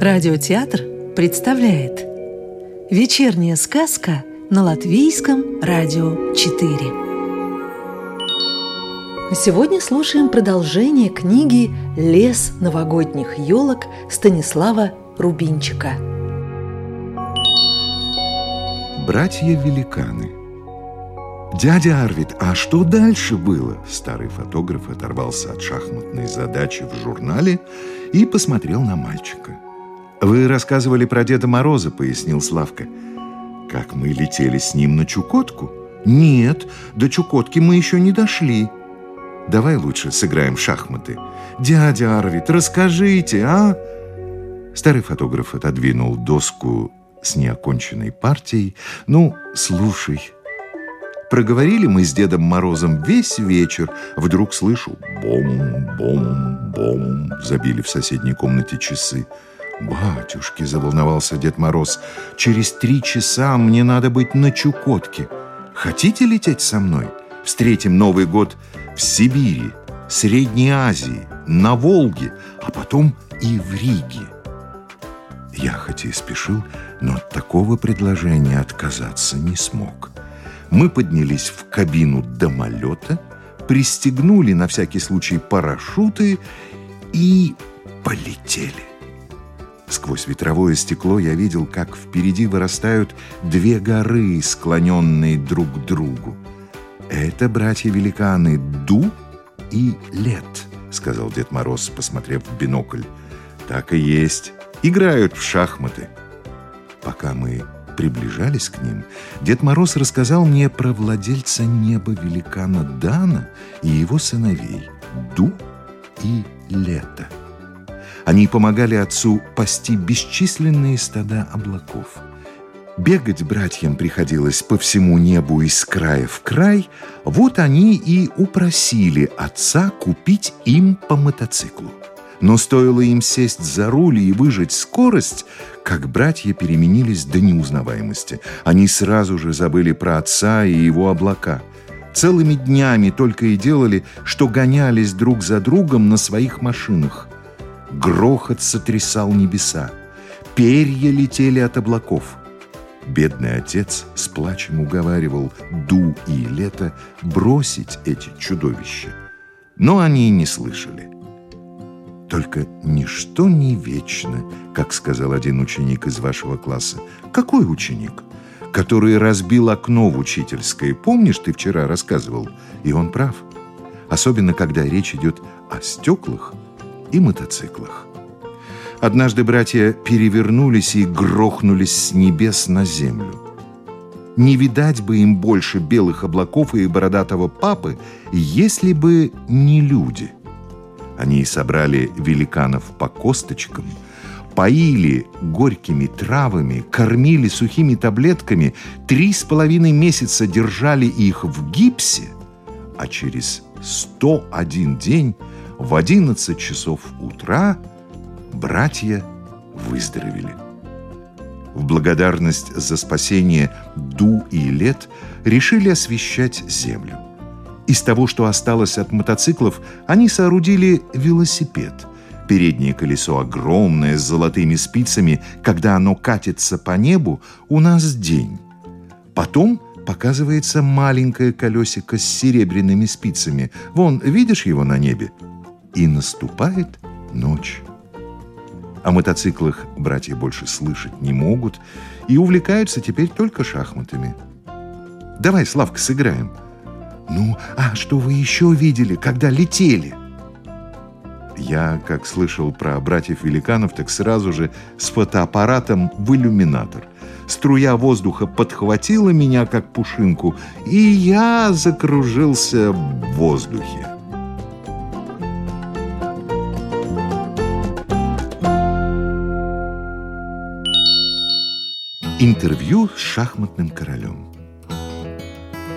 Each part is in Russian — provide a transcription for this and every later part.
Радиотеатр представляет Вечерняя сказка на Латвийском радио 4 Сегодня слушаем продолжение книги «Лес новогодних елок» Станислава Рубинчика Братья-великаны «Дядя Арвид, а что дальше было?» Старый фотограф оторвался от шахматной задачи в журнале и посмотрел на мальчика. «Вы рассказывали про Деда Мороза», — пояснил Славка. «Как мы летели с ним на Чукотку?» «Нет, до Чукотки мы еще не дошли». «Давай лучше сыграем в шахматы». «Дядя Арвид, расскажите, а?» Старый фотограф отодвинул доску с неоконченной партией. «Ну, слушай». Проговорили мы с Дедом Морозом весь вечер. Вдруг слышу «бом, бом, бом», забили в соседней комнате часы. «Батюшки!» – заволновался Дед Мороз. «Через три часа мне надо быть на Чукотке. Хотите лететь со мной? Встретим Новый год в Сибири, Средней Азии, на Волге, а потом и в Риге». Я хоть и спешил, но от такого предложения отказаться не смог. Мы поднялись в кабину домолета, пристегнули на всякий случай парашюты и полетели. Сквозь ветровое стекло я видел, как впереди вырастают две горы, склоненные друг к другу. «Это братья-великаны Ду и Лет», — сказал Дед Мороз, посмотрев в бинокль. «Так и есть. Играют в шахматы». Пока мы приближались к ним, Дед Мороз рассказал мне про владельца неба великана Дана и его сыновей Ду и Лето. Они помогали отцу пасти бесчисленные стада облаков. Бегать братьям приходилось по всему небу из края в край, вот они и упросили отца купить им по мотоциклу. Но стоило им сесть за руль и выжать скорость, как братья переменились до неузнаваемости. Они сразу же забыли про отца и его облака. Целыми днями только и делали, что гонялись друг за другом на своих машинах. Грохот сотрясал небеса. Перья летели от облаков. Бедный отец с плачем уговаривал Ду и Лето бросить эти чудовища. Но они не слышали. Только ничто не вечно, как сказал один ученик из вашего класса. Какой ученик? Который разбил окно в учительской. Помнишь, ты вчера рассказывал? И он прав. Особенно, когда речь идет о стеклах и мотоциклах. Однажды братья перевернулись и грохнулись с небес на землю. Не видать бы им больше белых облаков и бородатого папы, если бы не люди – они собрали великанов по косточкам, поили горькими травами, кормили сухими таблетками, три с половиной месяца держали их в гипсе, а через 101 день в 11 часов утра братья выздоровели. В благодарность за спасение Ду и Лет решили освещать землю. Из того, что осталось от мотоциклов, они соорудили велосипед. Переднее колесо огромное, с золотыми спицами. Когда оно катится по небу, у нас день. Потом показывается маленькое колесико с серебряными спицами. Вон, видишь его на небе? И наступает ночь. О мотоциклах братья больше слышать не могут и увлекаются теперь только шахматами. Давай, Славка, сыграем. «Ну, а что вы еще видели, когда летели?» Я, как слышал про братьев-великанов, так сразу же с фотоаппаратом в иллюминатор. Струя воздуха подхватила меня, как пушинку, и я закружился в воздухе. Интервью с шахматным королем.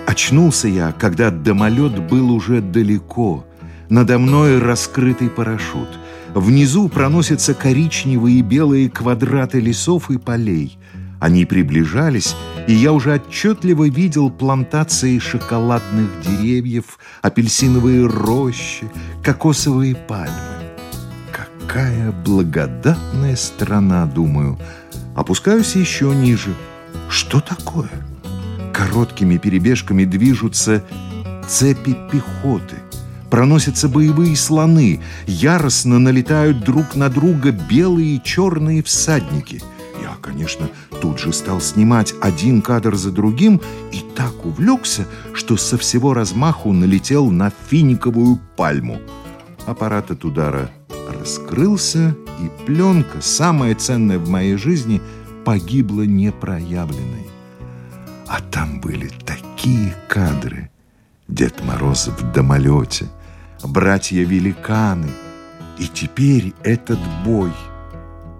Очнулся я, когда домолет был уже далеко. Надо мной раскрытый парашют. Внизу проносятся коричневые и белые квадраты лесов и полей. Они приближались, и я уже отчетливо видел плантации шоколадных деревьев, апельсиновые рощи, кокосовые пальмы. Как Какая благодатная страна, думаю. Опускаюсь еще ниже. Что такое? Короткими перебежками движутся цепи пехоты. Проносятся боевые слоны, яростно налетают друг на друга белые и черные всадники. Я, конечно, тут же стал снимать один кадр за другим и так увлекся, что со всего размаху налетел на финиковую пальму. Аппарат от удара раскрылся, и пленка, самая ценная в моей жизни, погибла непроявленной. А там были такие кадры. Дед Мороз в домолете — братья-великаны. И теперь этот бой.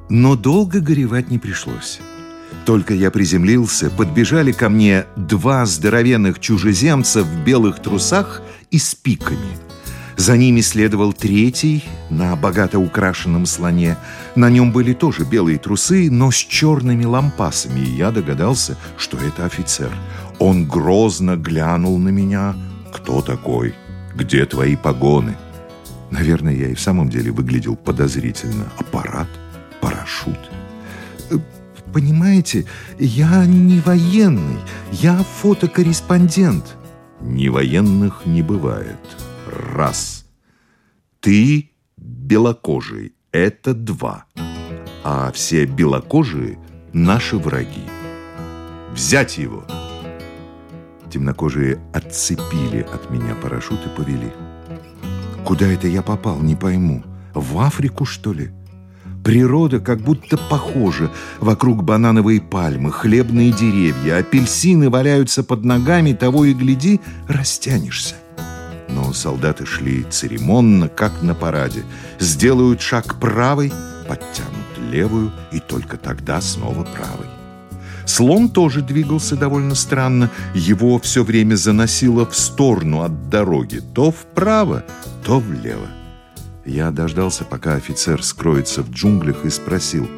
Но долго горевать не пришлось. Только я приземлился, подбежали ко мне два здоровенных чужеземца в белых трусах и с пиками. За ними следовал третий на богато украшенном слоне. На нем были тоже белые трусы, но с черными лампасами, и я догадался, что это офицер. Он грозно глянул на меня. «Кто такой?» Где твои погоны? Наверное, я и в самом деле выглядел подозрительно. Аппарат, парашют. Э, понимаете, я не военный, я фотокорреспондент. Не военных не бывает. Раз. Ты белокожий. Это два. А все белокожие – наши враги. Взять его! Темнокожие отцепили от меня парашют и повели. Куда это я попал, не пойму. В Африку, что ли? Природа как будто похожа. Вокруг банановые пальмы, хлебные деревья, апельсины валяются под ногами, того и гляди, растянешься. Но солдаты шли церемонно, как на параде. Сделают шаг правой, подтянут левую, и только тогда снова правой. Слон тоже двигался довольно странно. Его все время заносило в сторону от дороги. То вправо, то влево. Я дождался, пока офицер скроется в джунглях и спросил,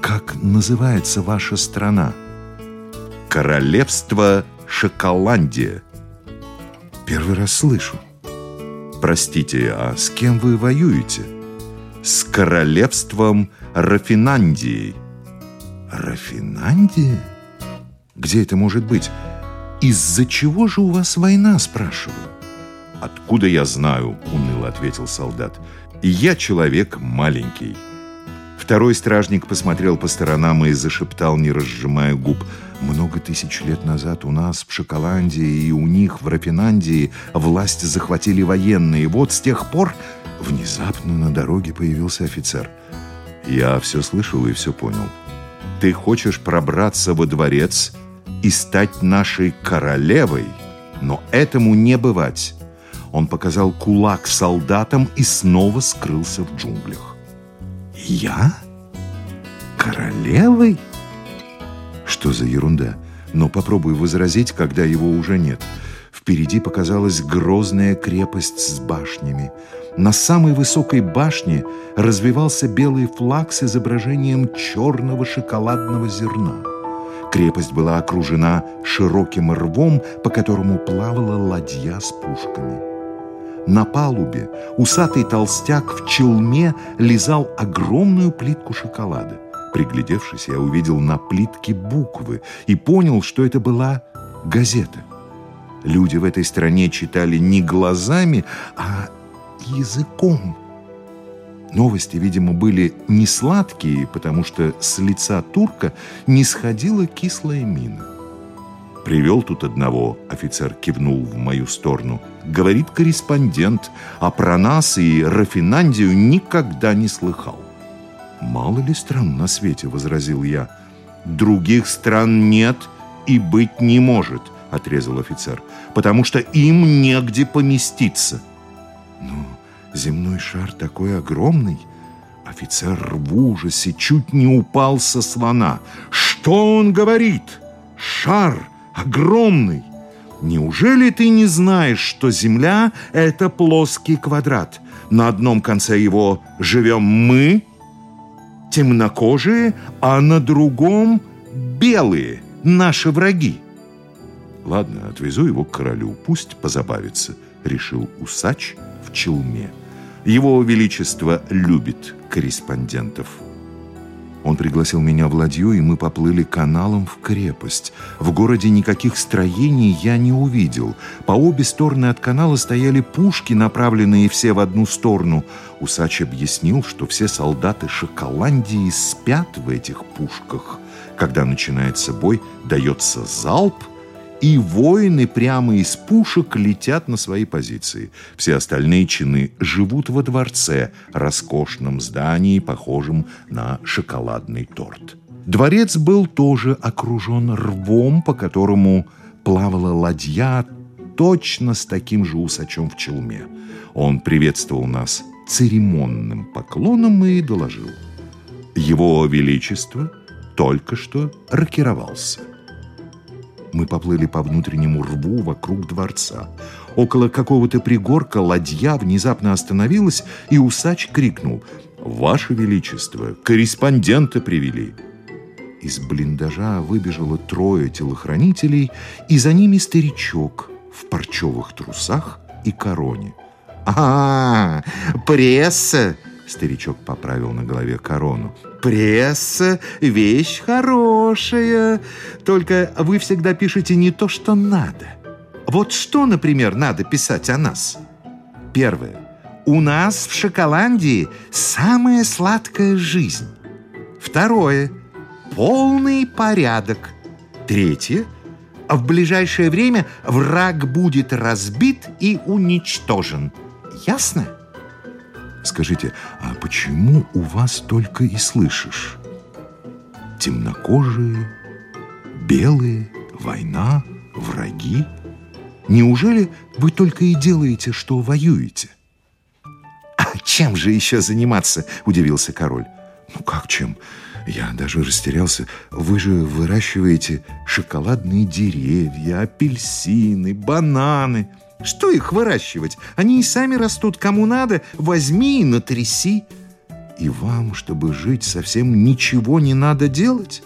«Как называется ваша страна?» «Королевство Шоколандия». «Первый раз слышу». «Простите, а с кем вы воюете?» «С королевством Рафинандии». Рафинандия? Где это может быть? Из-за чего же у вас война, спрашиваю? Откуда я знаю, уныло ответил солдат. Я человек маленький. Второй стражник посмотрел по сторонам и зашептал, не разжимая губ. Много тысяч лет назад у нас в Шоколандии и у них в Рафинандии власть захватили военные. Вот с тех пор внезапно на дороге появился офицер. Я все слышал и все понял. Ты хочешь пробраться во дворец и стать нашей королевой, но этому не бывать. Он показал кулак солдатам и снова скрылся в джунглях. Я? Королевой? Что за ерунда? Но попробуй возразить, когда его уже нет. Впереди показалась грозная крепость с башнями. На самой высокой башне развивался белый флаг с изображением черного шоколадного зерна. Крепость была окружена широким рвом, по которому плавала ладья с пушками. На палубе усатый толстяк в челме лизал огромную плитку шоколада. Приглядевшись, я увидел на плитке буквы и понял, что это была газета. Люди в этой стране читали не глазами, а языком. Новости, видимо, были не сладкие, потому что с лица турка не сходила кислая мина. «Привел тут одного», — офицер кивнул в мою сторону. «Говорит корреспондент, а про нас и Рафинандию никогда не слыхал». «Мало ли стран на свете», — возразил я. «Других стран нет и быть не может», — отрезал офицер, «потому что им негде поместиться». «Ну, Земной шар такой огромный. Офицер в ужасе чуть не упал со слона. Что он говорит? Шар огромный. Неужели ты не знаешь, что Земля — это плоский квадрат? На одном конце его живем мы, темнокожие, а на другом — белые, наши враги. Ладно, отвезу его к королю, пусть позабавится, решил усач в челме. Его Величество любит корреспондентов. Он пригласил меня в ладью, и мы поплыли каналом в крепость. В городе никаких строений я не увидел. По обе стороны от канала стояли пушки, направленные все в одну сторону. Усач объяснил, что все солдаты Шоколандии спят в этих пушках. Когда начинается бой, дается залп — и воины прямо из пушек летят на свои позиции. Все остальные чины живут во дворце, роскошном здании, похожем на шоколадный торт. Дворец был тоже окружен рвом, по которому плавала ладья точно с таким же усачом в челме. Он приветствовал нас церемонным поклоном и доложил. Его Величество только что рокировался. Мы поплыли по внутреннему рву вокруг дворца. Около какого-то пригорка ладья внезапно остановилась, и усач крикнул «Ваше Величество, корреспондента привели!» Из блиндажа выбежало трое телохранителей, и за ними старичок в парчевых трусах и короне. «А, пресса!» Старичок поправил на голове корону. «Пресса — вещь хорошая. Только вы всегда пишете не то, что надо. Вот что, например, надо писать о нас? Первое. У нас в Шоколандии самая сладкая жизнь. Второе. Полный порядок. Третье. В ближайшее время враг будет разбит и уничтожен. Ясно? Скажите, а почему у вас только и слышишь? Темнокожие, белые, война, враги? Неужели вы только и делаете, что воюете? А чем же еще заниматься? Удивился король. Ну как чем? Я даже растерялся. Вы же выращиваете шоколадные деревья, апельсины, бананы. Что их выращивать? Они и сами растут. Кому надо, возьми и натряси. И вам, чтобы жить, совсем ничего не надо делать?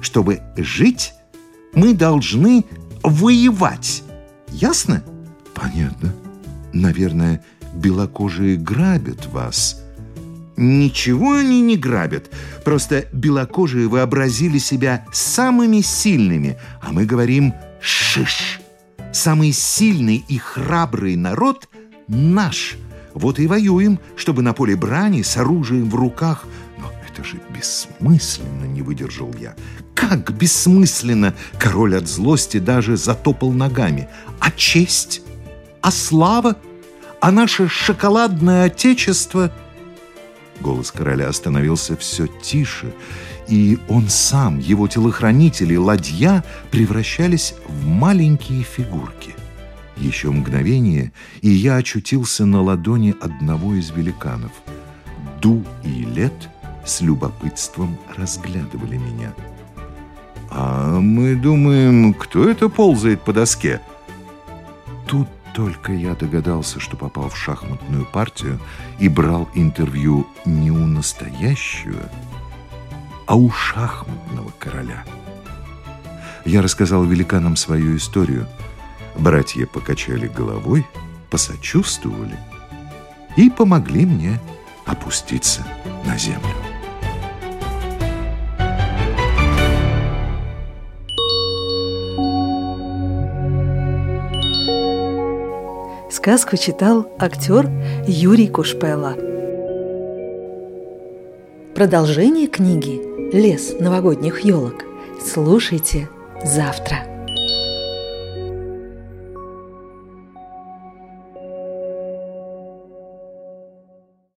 Чтобы жить, мы должны воевать. Ясно? Понятно. Наверное, белокожие грабят вас. Ничего они не грабят. Просто белокожие вообразили себя самыми сильными, а мы говорим «шиш». Самый сильный и храбрый народ наш. Вот и воюем, чтобы на поле брани с оружием в руках. Но это же бессмысленно, не выдержал я. Как бессмысленно! Король от злости даже затопал ногами. А честь? А слава? А наше шоколадное отечество? Голос короля остановился все тише, и он сам, его телохранители, ладья превращались в маленькие фигурки. Еще мгновение, и я очутился на ладони одного из великанов. Ду и Лет с любопытством разглядывали меня. «А мы думаем, кто это ползает по доске?» Тут только я догадался, что попал в шахматную партию и брал интервью не у настоящего, а у шахматного короля. Я рассказал великанам свою историю. Братья покачали головой, посочувствовали и помогли мне опуститься на землю. Сказку читал актер Юрий Кушпела. Продолжение книги «Лес новогодних елок» слушайте завтра.